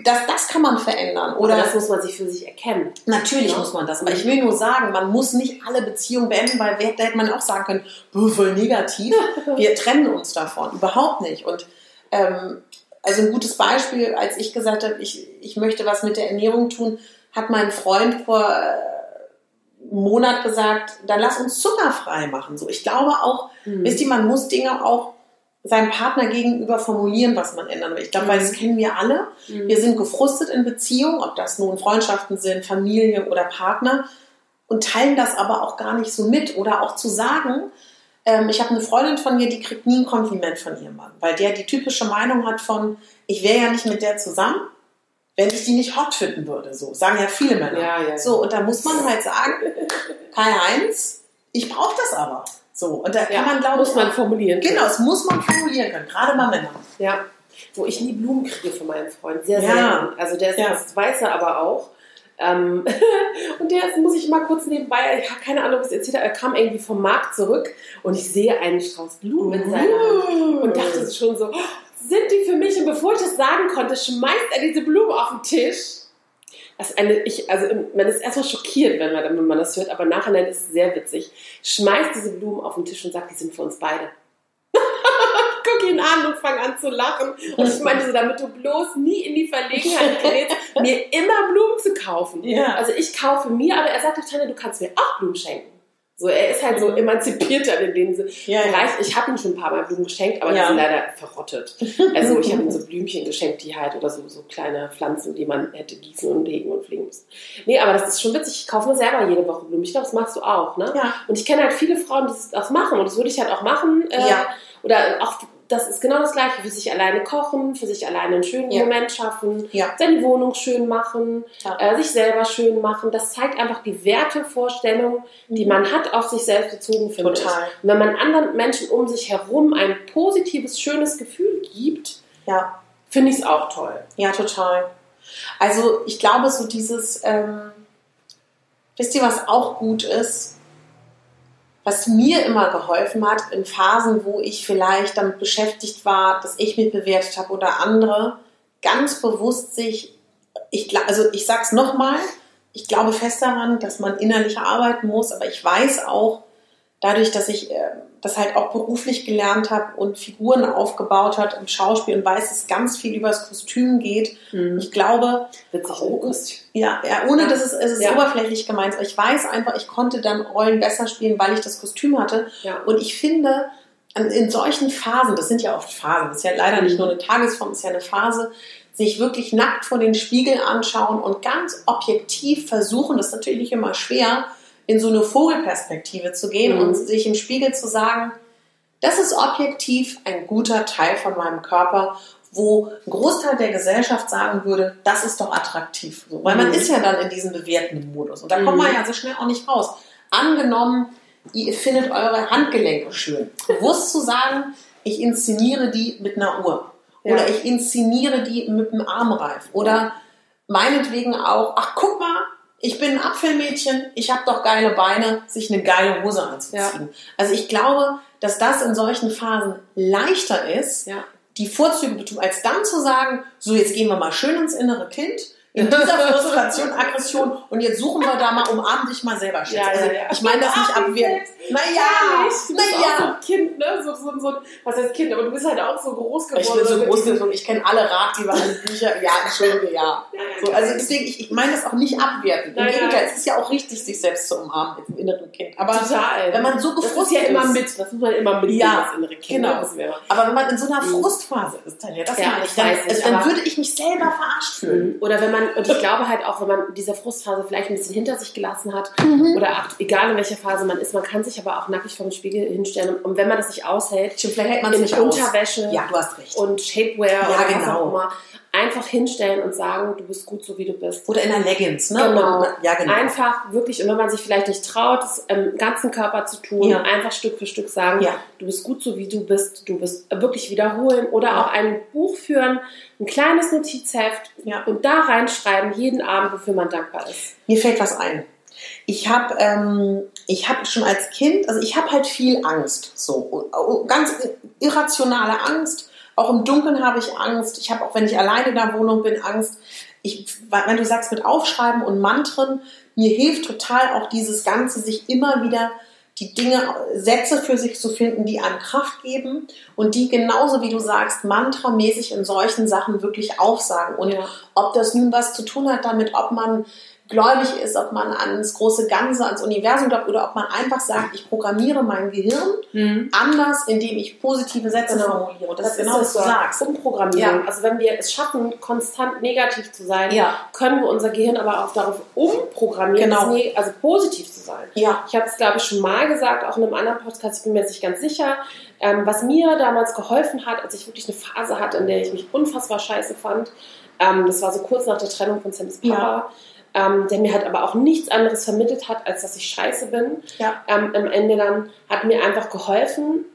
das, das kann man verändern. Oder Oder das muss man sich für sich erkennen. Natürlich Ja. muss man das, aber ich will nur sagen, man muss nicht alle Beziehungen beenden, weil wer- da hätte man auch sagen können, "Buh, voll negativ, [laughs] wir trennen uns davon. Überhaupt nicht. Und ähm, also ein gutes Beispiel, als ich gesagt habe, ich, ich möchte was mit der Ernährung tun, hat mein Freund vor äh, einem Monat gesagt, dann lass uns zuckerfrei machen. So, ich glaube auch, Mhm. wisst ihr, man muss Dinge auch seinem Partner gegenüber formulieren, was man ändern will. Ich glaube, weil das kennen wir alle. Mhm. Wir sind gefrustet in Beziehungen, ob das nun Freundschaften sind, Familie oder Partner, und teilen das aber auch gar nicht so mit. Oder auch zu sagen, ähm, ich habe eine Freundin von mir, die kriegt nie ein Kompliment von ihrem Mann, weil der die typische Meinung hat von, ich wäre ja nicht mit der zusammen, wenn ich die nicht hot finden würde. So sagen ja viele Männer. Ja, ja. So, und da muss man [laughs] halt sagen, Kai-Heinz, ich brauche das aber. So, und da kann ja, man, glaube muss ich, man formulieren. können. Genau, das muss man formulieren können, gerade bei Männern. Ja, wo ich nie Blumen kriege von meinem Freund. Sehr Ja. selten. Also der ist, Ja. das weiß er aber auch. Ähm, [laughs] und der muss ich mal kurz nebenbei, ich habe keine Ahnung, was er erzählt hat, er kam irgendwie vom Markt zurück und ich sehe einen Strauß Blumen in seiner Hand und dachte schon so, "Oh, sind die für mich? Und bevor ich das sagen konnte, schmeißt er diese Blume auf den Tisch. Ist eine, ich, also man ist erstmal schockiert, wenn man, wenn man das hört, aber nachher ist es sehr witzig. Schmeißt diese Blumen auf den Tisch und sagt, die sind für uns beide. [laughs] Guck ihn an und fang an zu lachen. Und ich meinte so, damit du bloß nie in die Verlegenheit gerätst, [laughs] mir immer Blumen zu kaufen. Ja. Also ich kaufe mir, aber er sagt doch, Tanja, du kannst mir auch Blumen schenken. So, er ist halt so emanzipierter in dem Sinne. Ja, ja. Ich habe ihm schon ein paar Mal Blumen geschenkt, aber Ja. die sind leider verrottet. [laughs] Also ich habe ihm so Blümchen geschenkt, die halt, oder so, so kleine Pflanzen, die man hätte gießen und legen und pflegen müssen. Nee, aber das ist schon witzig. Ich kaufe mir selber jede Woche Blumen. Ich glaube, das machst du auch, ne? Ja. Und ich kenne halt viele Frauen, die das machen und das würde ich halt auch machen. Äh, Ja. Oder auch, das ist genau das Gleiche, für sich alleine kochen, für sich alleine einen schönen Ja. Moment schaffen, Ja. seine Wohnung schön machen, Ja. äh, sich selber schön machen. Das zeigt einfach die Wertevorstellung, die man hat, auf sich selbst bezogen, finde Total. ich. Und wenn man anderen Menschen um sich herum ein positives, schönes Gefühl gibt, Ja. finde ich es auch toll. Ja, total. Also ich glaube, so dieses, ähm, wisst ihr, was auch gut ist? Was mir immer geholfen hat in Phasen, wo ich vielleicht damit beschäftigt war, dass ich mich bewertet habe oder andere, ganz bewusst sich, ich, also ich sag's nochmal, ich glaube fest daran, dass man innerlich arbeiten muss, aber ich weiß auch, dadurch, dass ich äh, das halt auch beruflich gelernt habe und Figuren aufgebaut hat im Schauspiel und weiß, dass es ganz viel über das Kostüm geht. Ich glaube, Witzig, Oh, ja, ja ohne dass es, es ist Ja. oberflächlich gemeint, aber ich weiß einfach, ich konnte dann Rollen besser spielen, weil ich das Kostüm hatte. Ja. Und ich finde, in solchen Phasen, das sind ja oft Phasen, das ist ja leider nicht nur eine Tagesform, das ist ja eine Phase, sich wirklich nackt vor den Spiegel anschauen und ganz objektiv versuchen, das ist natürlich immer schwer, in so eine Vogelperspektive zu gehen Mhm. und sich im Spiegel zu sagen, das ist objektiv ein guter Teil von meinem Körper, wo ein Großteil der Gesellschaft sagen würde, das ist doch attraktiv. So, weil man Mhm. ist ja dann in diesem bewertenden Modus. Und da Mhm. kommt man ja so schnell auch nicht raus. Angenommen, ihr findet eure Handgelenke schön. Bewusst zu sagen, ich inszeniere die mit einer Uhr. Ja. Oder ich inszeniere die mit einem Armreif. Oder meinetwegen auch, ach guck mal, ich bin ein Apfelmädchen, ich habe doch geile Beine, sich eine geile Hose anzuziehen. Also ich glaube, dass das in solchen Phasen leichter ist, Ja. die Vorzüge zu tun, als dann zu sagen, so jetzt gehen wir mal schön ins innere Kind, in [laughs] dieser Frustration, Aggression und jetzt suchen wir da mal, umarm dich mal selber, Schatz. Ja, ja, also, ja. Ich meine das nicht selbst. Naja, auch so naja. ein Kind, ne? So, so, so, was heißt Kind? Aber du bist halt auch so groß geworden. Ich bin so groß geworden, ich kenne alle Ratgeber, alle Bücher. Ja, Entschuldige, ja. Ja, ja, So, ja. also deswegen, ich, ich meine das auch nicht abwertend. Im Gegenteil, es ist ja auch richtig, sich selbst zu umarmen dem inneren Kind. Aber Total. wenn man so das ist gefrustet ja immer ist- mit. Das muss man immer mit. Ja, das innere Kind. genau. Das. Aber wenn man in so einer Mhm. Frustphase ist, dann ja, das Ja, ich, ich dann, weiß nicht, also, dann würde ich mich selber verarscht fühlen. Oder wenn man, und ich glaube halt auch, wenn man diese Frustphase vielleicht ein bisschen hinter sich gelassen hat, Mhm. oder auch, egal in welcher Phase man ist, man kann sich aber auch nackig vor dem Spiegel hinstellen. Und wenn man das nicht aushält, Stimmt, vielleicht hält man es in nicht aus. Unterwäsche Ja, du hast recht. und Shapewear Ja, oder was genau. auch immer, einfach hinstellen und sagen, du bist gut so wie du bist. Oder in einer Leggings, ne? Genau. Ja, genau. Einfach wirklich, und wenn man sich vielleicht nicht traut, es im ganzen Körper zu tun, Ja. einfach Stück für Stück sagen, Ja. du bist gut so wie du bist, du bist wirklich wiederholen oder Ja. auch ein Buch führen, ein kleines Notizheft und da reinschreiben, jeden Abend, wofür man dankbar ist. Mir fällt was ein. Ich habe ähm, ich hab schon als Kind, also ich habe halt viel Angst, so Oh, ganz irrationale Angst. Auch im Dunkeln habe ich Angst. Ich habe auch, wenn ich alleine in der Wohnung bin, Angst. Ich, wenn du sagst mit Aufschreiben und Mantren, mir hilft total auch dieses Ganze, sich immer wieder die Dinge, Sätze für sich zu finden, die einem Kraft geben und die genauso wie du sagst, mantramäßig in solchen Sachen wirklich aufsagen. Und Ja. ob das nun was zu tun hat damit, ob man gläubig ist, ob man ans große Ganze, ans Universum glaubt oder ob man einfach sagt, ich programmiere mein Gehirn anders, indem ich positive Sätze Genau. formuliere. Und das, ist genau, was du sagst. Umprogrammierung. Ja. Also wenn wir es schaffen, konstant negativ zu sein, Ja. können wir unser Gehirn aber auch darauf umprogrammieren, Genau. das also positiv zu sein. Ja. Ich habe es, glaube ich, schon mal gesagt, auch in einem anderen Podcast, ich bin mir jetzt nicht ganz sicher. Ähm, was mir damals geholfen hat, als ich wirklich eine Phase hatte, in der ich mich unfassbar scheiße fand, ähm, das war so kurz nach der Trennung von Sandys Papa, ähm, der mir halt aber auch nichts anderes vermittelt hat, als dass ich scheiße bin. Ja. Ähm, am Ende dann hat mir einfach geholfen.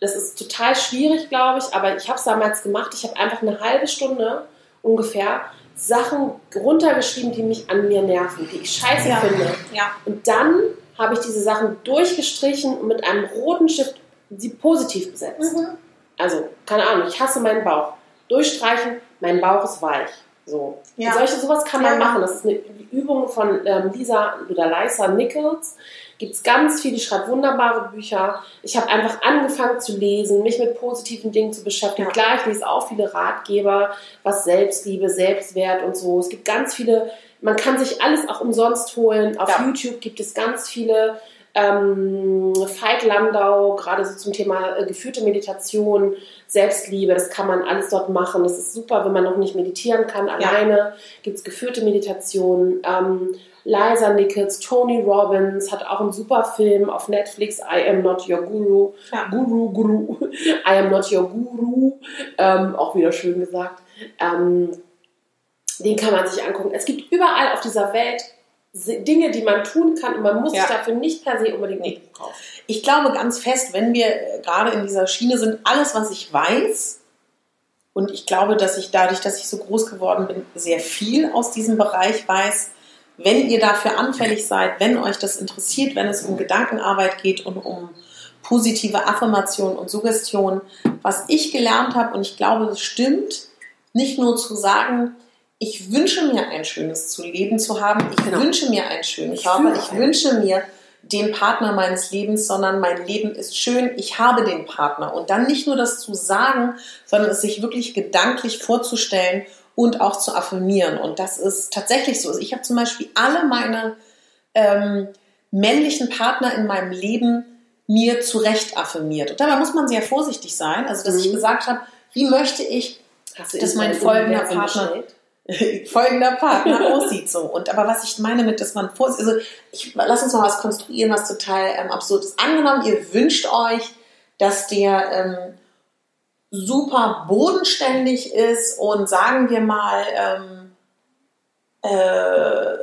Das ist total schwierig, glaube ich, aber ich habe es damals gemacht. Ich habe einfach eine halbe Stunde ungefähr Sachen runtergeschrieben, die mich an mir nerven, die ich scheiße Ja. finde. Ja. Und dann habe ich diese Sachen durchgestrichen und mit einem roten Stift sie positiv besetzt. Mhm. Also, keine Ahnung, ich hasse meinen Bauch. Durchstreichen, mein Bauch ist weich. So. Ja. Und solche, sowas kann man Ja. machen. Das ist eine Übung von ähm, Lisa oder Lisa Nichols. Gibt es ganz viel, die schreibt wunderbare Bücher. Ich habe einfach angefangen zu lesen, mich mit positiven Dingen zu beschäftigen. Ja. Klar, ich lese auch viele Ratgeber, was Selbstliebe, Selbstwert und so. Es gibt ganz viele, man kann sich alles auch umsonst holen. Auf Ja. YouTube gibt es ganz viele ähm, Veit Landau, gerade so zum Thema äh, geführte Meditation, Selbstliebe, das kann man alles dort machen. Das ist super, wenn man noch nicht meditieren kann. Alleine gibt es geführte Meditationen. Ähm, Liza Nichols, Tony Robbins hat auch einen super Film auf Netflix, I Am Not Your Guru. Ja. Guru, Guru. [laughs] I Am Not Your Guru. Ähm, auch wieder schön gesagt. Ähm, den kann man sich angucken. Es gibt überall auf dieser Welt Dinge, die man tun kann und man muss Ja. sich dafür nicht per se unbedingt ein Buch kaufen. Ich glaube ganz fest, wenn wir äh, gerade in dieser Schiene sind, alles, was ich weiß, und ich glaube, dass ich dadurch, dass ich so groß geworden bin, sehr viel aus diesem Bereich weiß, wenn ihr dafür anfällig seid, wenn euch das interessiert, wenn es um Gedankenarbeit geht und um positive Affirmation und Suggestion, was ich gelernt habe und ich glaube, es stimmt, nicht nur zu sagen, ich wünsche mir ein schönes zu Leben zu haben, ich Genau. wünsche mir einen schönen Ich Körper, ich einen. wünsche mir den Partner meines Lebens, sondern mein Leben ist schön, ich habe den Partner. Und dann nicht nur das zu sagen, sondern es sich wirklich gedanklich vorzustellen und auch zu affirmieren. Und das ist tatsächlich so. Also ich habe zum Beispiel alle meine ähm, männlichen Partner in meinem Leben mir zurecht affirmiert. Und dabei muss man sehr vorsichtig sein. Also, dass ich Mhm. gesagt habe, wie möchte ich Hast du Das in mein folgender Partner. bestellt? [laughs] folgender Partner aussieht [laughs] so. Und aber was ich meine mit, dass man vor, also ich lass uns mal was konstruieren, was total ähm, absurd ist. Angenommen, ihr wünscht euch, dass der ähm, super bodenständig ist und sagen wir mal ähm, äh,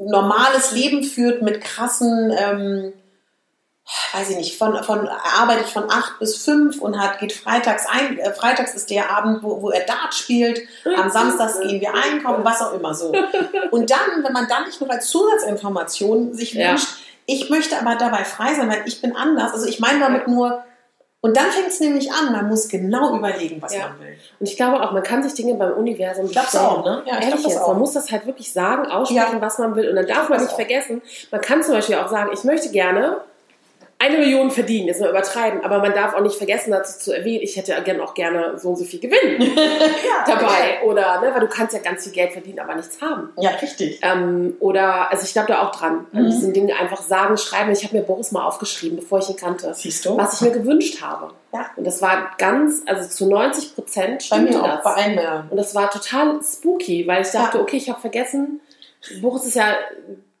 normales Leben führt mit krassen ähm, weiß ich nicht, von, von er arbeitet von acht bis fünf und hat, geht freitags ein, äh, freitags ist der Abend, wo, wo er Dart spielt, am Samstags gehen wir einkaufen, was auch immer so. Und dann, wenn man dann nicht nur als Zusatzinformation sich Ja. wünscht, ich möchte aber dabei frei sein, weil ich bin anders. Also ich meine damit nur, und dann fängt es nämlich an, man muss genau überlegen, was Ja. man will. Und ich glaube auch, man kann sich Dinge beim Universum Glaubst du bestellen. auch, ne? Ja, ich Ehrlich jetzt, auch. man muss das halt wirklich sagen, aussprechen, Ja. was man will. Und dann darf man nicht vergessen, man kann zum Beispiel auch sagen, ich möchte gerne eine Million verdienen, jetzt mal übertreiben, aber man darf auch nicht vergessen, dazu zu erwähnen, ich hätte gern auch gerne so und so viel Gewinn [laughs] [laughs] dabei. Oder, ne, weil du kannst ja ganz viel Geld verdienen, aber nichts haben. Ja, richtig. Ähm, oder, also ich glaube da auch dran, an Mhm. diesen Dingen einfach sagen, schreiben. Ich habe mir Boris mal aufgeschrieben, bevor ich ihn kannte, Siehst du? was ich mir gewünscht habe. Ja. Und das war ganz, also zu 90 Prozent Bei stimmte mir auch, das. bei Männern. Und das war total spooky, weil ich dachte, Ja. okay, ich habe vergessen, Boris ist ja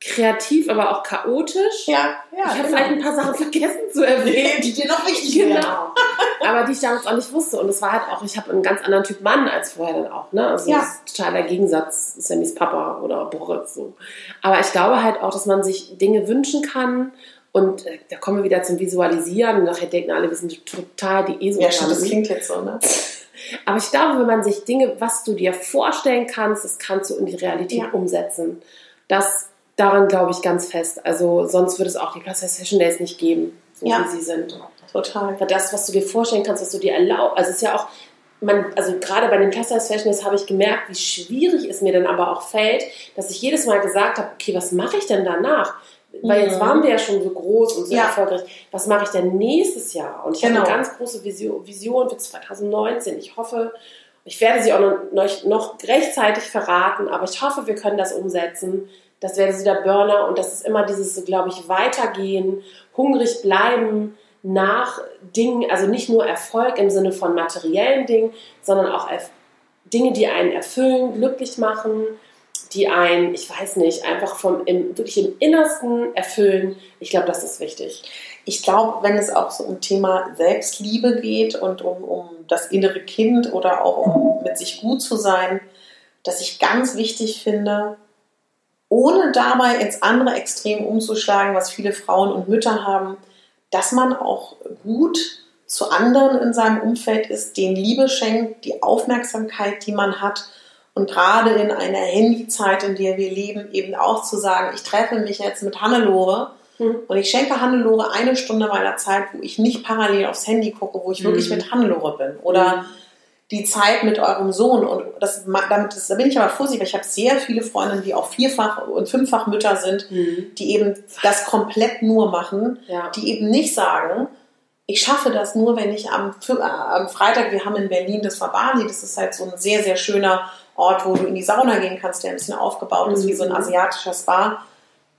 kreativ, aber auch chaotisch. Ja, ja. ich habe vielleicht ein paar Sachen vergessen zu [laughs] erwähnen. die dir noch wichtig Genau. wären. [laughs] aber die ich damals auch nicht wusste. Und es war halt auch, ich habe einen ganz anderen Typ Mann als vorher dann auch. Ne? Also Ja. das ist total der Gegensatz, Sammys Papa oder Boris. So. Aber ich glaube halt auch, dass man sich Dinge wünschen kann. Und äh, da kommen wir wieder zum Visualisieren. Und nachher denken alle, wir sind total die ESO. Ja, stimmt, das klingt jetzt so, ne? [laughs] Aber ich glaube, wenn man sich Dinge, was du dir vorstellen kannst, das kannst du in die Realität Ja. umsetzen. Das daran glaube ich ganz fest. Also sonst würde es auch die Size Fashion Days nicht geben, so Ja. wie sie sind. Total. Aber das, was du dir vorstellen kannst, was du dir erlaubst, also es ist ja auch, man, also gerade bei den Size Fashion Days habe ich gemerkt, wie schwierig es mir dann aber auch fällt, dass ich jedes Mal gesagt habe, okay, was mache ich denn danach? Weil jetzt Mhm. waren wir ja schon so groß und so Ja. erfolgreich. Was mache ich denn nächstes Jahr? Und ich Genau. habe eine ganz große Vision, Vision für 2019. Ich hoffe, ich werde sie auch noch, noch rechtzeitig verraten, aber ich hoffe, wir können das umsetzen. Das wäre so der Burner und das ist immer dieses, glaube ich, weitergehen, hungrig bleiben nach Dingen, also nicht nur Erfolg im Sinne von materiellen Dingen, sondern auch Dinge, die einen erfüllen, glücklich machen, die einen, ich weiß nicht, einfach vom im, wirklich im Innersten erfüllen. Ich glaube, das ist wichtig. Ich glaube, wenn es auch so um Thema Selbstliebe geht und um, um das innere Kind oder auch um mit sich gut zu sein, dass ich ganz wichtig finde, ohne dabei ins andere Extrem umzuschlagen, was viele Frauen und Mütter haben, dass man auch gut zu anderen in seinem Umfeld ist, denen Liebe schenkt, die Aufmerksamkeit, die man hat. Und gerade in einer Handyzeit, in der wir leben, eben auch zu sagen, ich treffe mich jetzt mit Hannelore Mhm. und ich schenke Hannelore eine Stunde meiner Zeit, wo ich nicht parallel aufs Handy gucke, wo ich wirklich Mhm. mit Hannelore bin. Oder die Zeit mit eurem Sohn. Und das, damit, das, da bin ich aber vorsichtig, weil ich habe sehr viele Freundinnen, die auch vierfach und fünffach Mütter sind, die eben das komplett nur machen, Ja. die eben nicht sagen, ich schaffe das nur, wenn ich am, äh, am Freitag, wir haben in Berlin das Verbali, das ist halt so ein sehr, sehr schöner Ort, wo du in die Sauna gehen kannst, der ein bisschen aufgebaut ist, wie so ein Mhm. asiatischer Spa,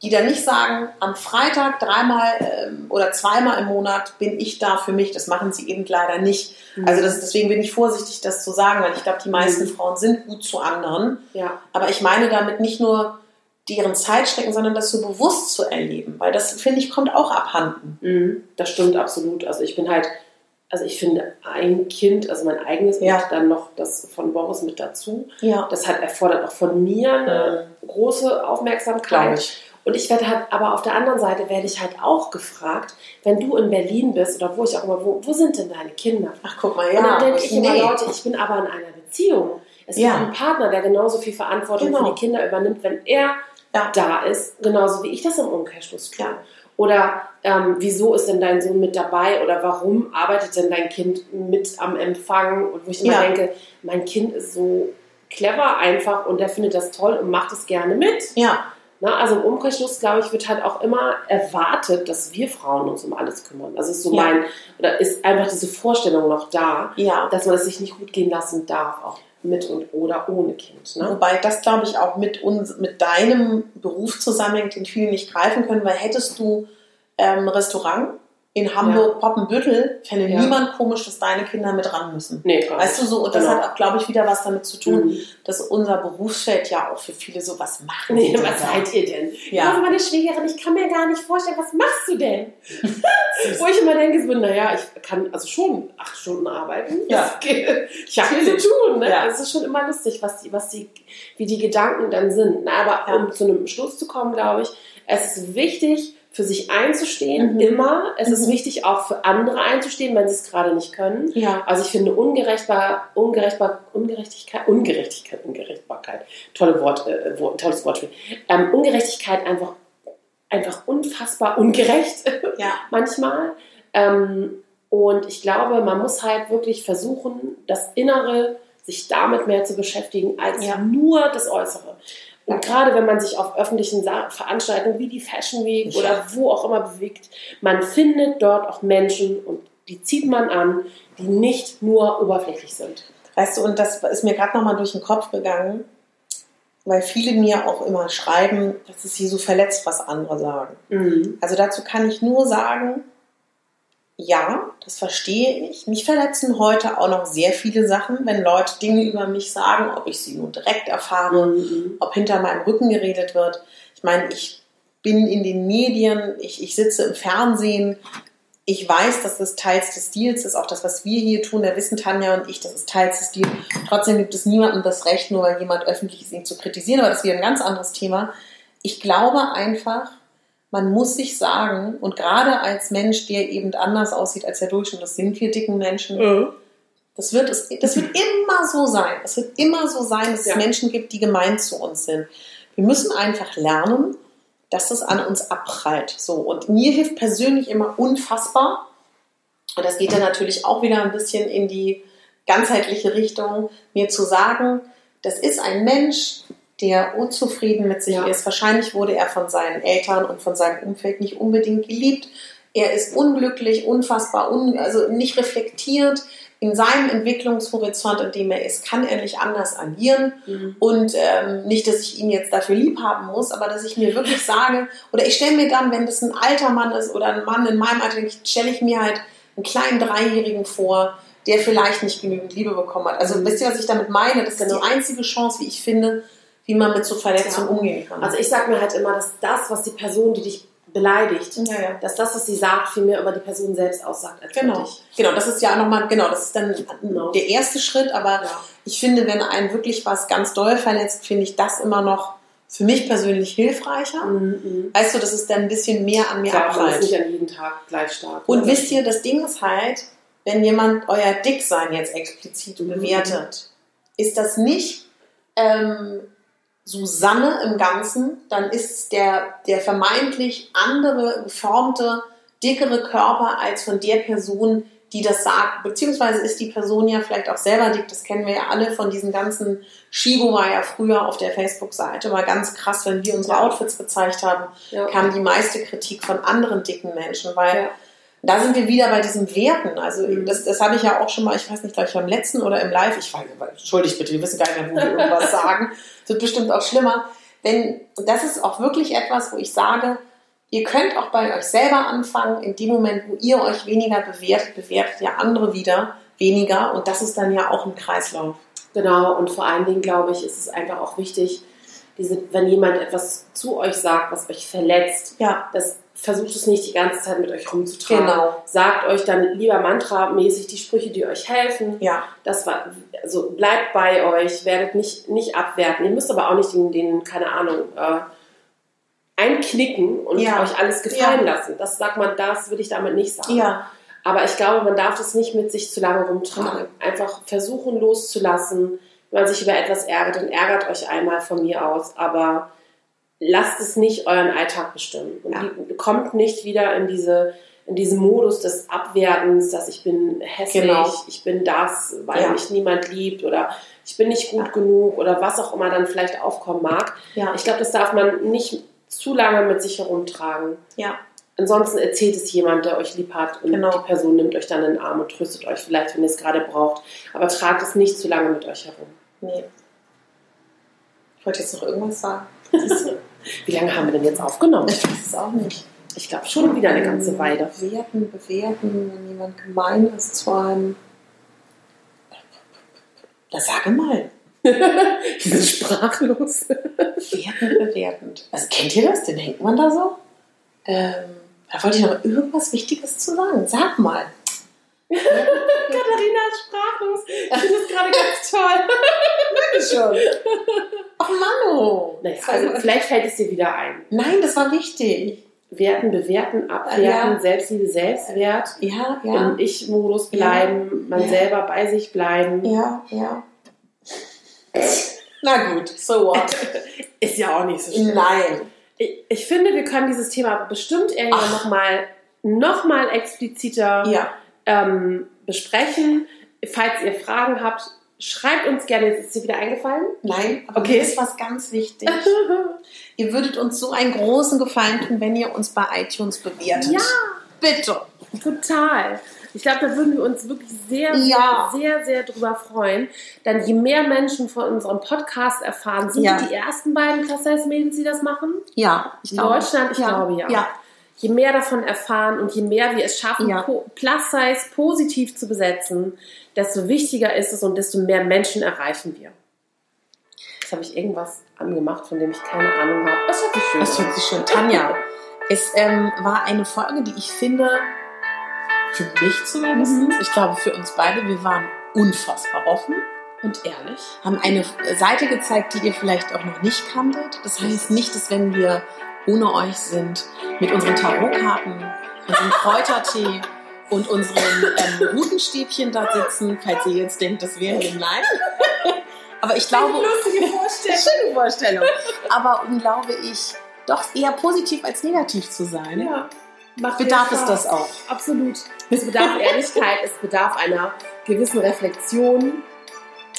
die dann nicht sagen, am Freitag dreimal ähm, oder zweimal im Monat bin ich da für mich. Das machen sie eben leider nicht. Mhm. Also das, deswegen bin ich vorsichtig, das zu sagen, weil ich glaube, die meisten Mhm. Frauen sind gut zu anderen. Ja. Aber ich meine damit nicht nur deren Zeit stecken, sondern das so bewusst zu erleben, weil das, finde ich, kommt auch abhanden. Mhm, das stimmt absolut. Also ich bin halt, also ich finde ein Kind, also mein eigenes Ja. dann noch das von Boris mit dazu. Ja, Das hat erfordert auch von mir eine große Aufmerksamkeit. Und ich werde halt, aber auf der anderen Seite werde ich halt auch gefragt, wenn du in Berlin bist oder wo ich auch immer, wo, wo sind denn deine Kinder? Ach, guck mal, und ja. dann denke ich nee. immer, Leute, ich bin aber in einer Beziehung. Es Ja. gibt einen Partner, der genauso viel Verantwortung Genau. für die Kinder übernimmt, wenn er Ja. da ist, genauso wie ich das im Umkehrschluss tue. Ja. Oder ähm, wieso ist denn dein Sohn mit dabei? Oder warum arbeitet denn dein Kind mit am Empfang? Und wo ich immer Ja. denke, mein Kind ist so clever einfach und der findet das toll und macht es gerne mit. Ja, Na, also im Umkehrschluss, glaube ich, wird halt auch immer erwartet, dass wir Frauen uns um alles kümmern. Also ist so Ja. mein, oder ist einfach diese Vorstellung noch da, ja. dass man es sich nicht gut gehen lassen darf, auch mit und oder ohne Kind. Ne? Wobei das, glaube ich, auch mit, uns, mit deinem Beruf zusammenhängt, den viele nicht greifen können, weil hättest du ähm, Restaurant in Hamburg, Poppenbüttel, fände Ja. niemand komisch, dass deine Kinder mit ran müssen. Nee, Weißt du so, und das Genau. hat auch, glaube ich, wieder was damit zu tun, Mhm. dass unser Berufsfeld ja auch für viele so, was machen Nee, was da? seid ihr denn? Ja. Ja. meine Schwägerin, ich kann mir gar nicht vorstellen, was machst du denn? [laughs] Wo ich immer denke, so, naja, ich kann also schon acht Stunden arbeiten. Ja. Ich habe viel zu tun. Ne? Ja. Also Es ist schon immer lustig, was die, was die, wie die Gedanken dann sind. Na, aber Ja. um zu einem Schluss zu kommen, glaube ich, es ist wichtig, für sich einzustehen, Mhm. immer. Es ist Mhm. wichtig, auch für andere einzustehen, wenn sie es gerade nicht können. Ja, Also ich finde ungerechtbar, ungerechtbar, Ungerechtigkeit, Ungerechtigkeit, Ungerechtbarkeit, tolle Wort, äh, Wort, tolles Wortspiel. Ähm, Ungerechtigkeit einfach, einfach unfassbar ungerecht [laughs] ja, manchmal. Ähm, und ich glaube, man muss halt wirklich versuchen, das Innere sich damit mehr zu beschäftigen als Ja. nur das Äußere. Und gerade wenn man sich auf öffentlichen Sa Veranstaltungen wie die Fashion Week oder wo auch immer bewegt, man findet dort auch Menschen und die zieht man an, die nicht nur oberflächlich sind. Weißt du, und das ist mir gerade nochmal durch den Kopf gegangen, weil viele mir auch immer schreiben, dass es sie so verletzt, was andere sagen. Also dazu kann ich nur sagen, ja, das verstehe ich. Mich verletzen heute auch noch sehr viele Sachen, wenn Leute Dinge über mich sagen, ob ich sie nur direkt erfahre, Mhm. ob hinter meinem Rücken geredet wird. Ich meine, ich bin in den Medien, ich, ich sitze im Fernsehen. Ich weiß, dass das teils des Deals ist, auch das, was wir hier tun, da wissen Tanja und ich, das ist teils des Deals. Trotzdem gibt es niemandem das Recht, nur weil jemand öffentlich ist, ihn zu kritisieren, aber das ist wieder ein ganz anderes Thema. Ich glaube einfach, man muss sich sagen, und gerade als Mensch, der eben anders aussieht als der Durchschnitt, das sind wir dicken Menschen, das wird, es, das wird immer so sein. Es wird immer so sein, dass Ja. es Menschen gibt, die gemein zu uns sind. Wir müssen einfach lernen, dass das an uns abprallt. So. Und mir hilft persönlich immer unfassbar, und das geht dann natürlich auch wieder ein bisschen in die ganzheitliche Richtung, mir zu sagen, das ist ein Mensch, der unzufrieden mit sich Ja. ist. Wahrscheinlich wurde er von seinen Eltern und von seinem Umfeld nicht unbedingt geliebt. Er ist unglücklich, unfassbar, un also nicht reflektiert. In seinem Entwicklungshorizont, in dem er ist, kann er nicht anders agieren. Mhm. Und ähm, nicht, dass ich ihn jetzt dafür lieb haben muss, aber dass ich mir wirklich sage, oder ich stelle mir dann, wenn das ein alter Mann ist oder ein Mann in meinem Alter, stelle ich mir halt einen kleinen Dreijährigen vor, der vielleicht nicht genügend Liebe bekommen hat. Also Mhm. wisst ihr, was ich damit meine? Das Genau. ist die einzige Chance, wie ich finde, wie man mit so Verletzungen Ja. umgehen kann. Also ich sage mir halt immer, dass das, was die Person, die dich beleidigt, ja, ja. dass das, was sie sagt, viel mehr über die Person selbst aussagt als über Genau. dich. Genau, das ist ja nochmal, genau, das ist dann Genau. der erste Schritt, aber ich finde, wenn einen wirklich was ganz doll verletzt, finde ich das immer noch für mich persönlich hilfreicher. Mhm. Weißt du, dass es dann ein bisschen mehr an mir Klar, ist abprallt. nicht an jedem Tag gleich stark. Und ne? wisst ihr, das Ding ist halt, wenn jemand euer Dicksein jetzt explizit Mhm. bewertet, ist das nicht ähm, Susanne im Ganzen, dann ist der, der vermeintlich andere, geformte, dickere Körper als von der Person, die das sagt. Beziehungsweise ist die Person ja vielleicht auch selber dick, das kennen wir ja alle von diesen ganzen, Shigo war ja früher auf der Facebook-Seite mal ganz krass, wenn wir unsere. Outfits gezeigt haben, ja. kam die meiste Kritik von anderen dicken Menschen, weil Ja. da sind wir wieder bei diesen Werten. Also Mhm. das, das habe ich ja auch schon mal, ich weiß nicht, glaube ich beim letzten oder im Live, ich weiß, entschuldigt bitte, wir wissen gar nicht mehr, wo wir irgendwas [laughs] sagen. Wird bestimmt auch schlimmer. Und das ist auch wirklich etwas, wo ich sage, ihr könnt auch bei euch selber anfangen, in dem Moment, wo ihr euch weniger bewertet, bewertet ja andere wieder weniger und das ist dann ja auch ein Kreislauf. Genau, und vor allen Dingen, glaube ich, ist es einfach auch wichtig, diese, wenn jemand etwas zu euch sagt, was euch verletzt, Ja, das versucht es nicht die ganze Zeit mit euch rumzutragen. Genau. Sagt euch dann lieber mantramäßig die Sprüche, die euch helfen. ja, Das war, also bleibt bei euch, werdet nicht, nicht abwerten. Ihr müsst aber auch nicht den, den keine Ahnung, äh, einknicken und Ja. euch alles gefallen Ja. lassen. Das sagt man, das will ich damit nicht sagen. ja, Aber ich glaube, man darf das nicht mit sich zu lange rumtragen. Einfach versuchen loszulassen, wenn man sich über etwas ärgert, dann ärgert euch einmal von mir aus, aber lasst es nicht euren Alltag bestimmen. Und kommt nicht wieder in diese in diesen Modus des Abwertens, dass ich bin hässlich, Genau. ich bin das, weil Ja. mich niemand liebt oder ich bin nicht gut genug oder was auch immer dann vielleicht aufkommen mag. Ja. Ich glaube, das darf man nicht zu lange mit sich herumtragen. Ja. Ansonsten erzählt es jemand, der euch lieb hat und Genau. die Person nimmt euch dann in den Arm und tröstet euch vielleicht, wenn ihr es gerade braucht. Aber tragt es nicht zu lange mit euch herum. Nee. Ich wollte jetzt noch irgendwas sagen. [laughs] Wie lange haben wir denn jetzt aufgenommen? Ich weiß es auch nicht. Ich glaube schon wieder eine ganze Weile. Bewerten, bewerten, wenn jemand gemein ist zu einem. Da sage mal. [laughs] Sind sprachlos. Bewerten, bewertend. Also kennt ihr das? Den hängt man da so? Ähm, da wollte ich noch irgendwas Wichtiges zu sagen. Sag mal. [laughs] Katharina ist sprachlos. Ich finde das gerade ganz toll. schon. [laughs] Ach Mann, Naja, also vielleicht fällt es dir wieder ein. Nein, das war wichtig. Werten, bewerten, abwerten, Ja. Selbstliebe, Selbstwert. Ja, ja. Im Ich-Modus bleiben, man selber bei sich bleiben. Ja, ja. Na gut, so what? [laughs] Ist ja auch nicht so schlimm. Nein. Ich, ich finde, wir können dieses Thema bestimmt irgendwann nochmal noch mal expliziter ähm, besprechen. Falls ihr Fragen habt, schreibt uns gerne. Jetzt ist dir wieder eingefallen. Nein, aber Okay. mir ist was ganz wichtig. [laughs] Ihr würdet uns so einen großen Gefallen tun, wenn ihr uns bei iTunes bewertet. Ja. Bitte. Total. Ich glaube, da würden wir uns wirklich sehr, Ja. sehr, sehr drüber freuen. Dann je mehr Menschen von unserem Podcast erfahren, sind Ja. die ersten beiden Plus-Size-Mädels, die das machen? Ja, ich In glaube. Deutschland, ich glaube ja. Ja, Je mehr davon erfahren und je mehr wir es schaffen, Ja. Plus-Size positiv zu besetzen, desto wichtiger ist es und desto mehr Menschen erreichen wir. Jetzt habe ich irgendwas angemacht, von dem ich keine Ahnung habe. Das hört sich schön das hört sich schön. Tanja, es ähm, war eine Folge, die ich finde, für mich zumindest, Mhm. ich glaube für uns beide, wir waren unfassbar offen, Und ehrlich? haben eine Seite gezeigt, die ihr vielleicht auch noch nicht kanntet. Das heißt nicht, dass wenn wir ohne euch sind, mit unseren Tarotkarten, unserem Kräutertee und unseren ähm, Rutenstäbchen da sitzen, falls ihr jetzt denkt, das wäre wir. Nein. [laughs] Aber ich glaube, lustige Vorstellung. [laughs] schöne Vorstellung. Aber um, glaube ich, doch eher positiv als negativ zu sein, Ja. Macht bedarf es das auch. Absolut. Es bedarf Ehrlichkeit, es bedarf einer gewissen Reflexion.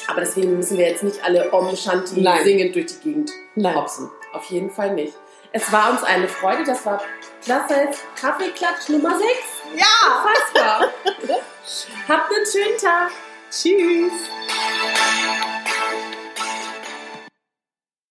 Aber deswegen müssen wir jetzt nicht alle Om Shanti Nein. singend durch die Gegend Nein. hopsen. Auf jeden Fall nicht. Es war uns eine Freude. Das war Klasse Kaffeeklatsch Nummer 6. Ja! Unfassbar. [laughs] Habt einen schönen Tag. Tschüss!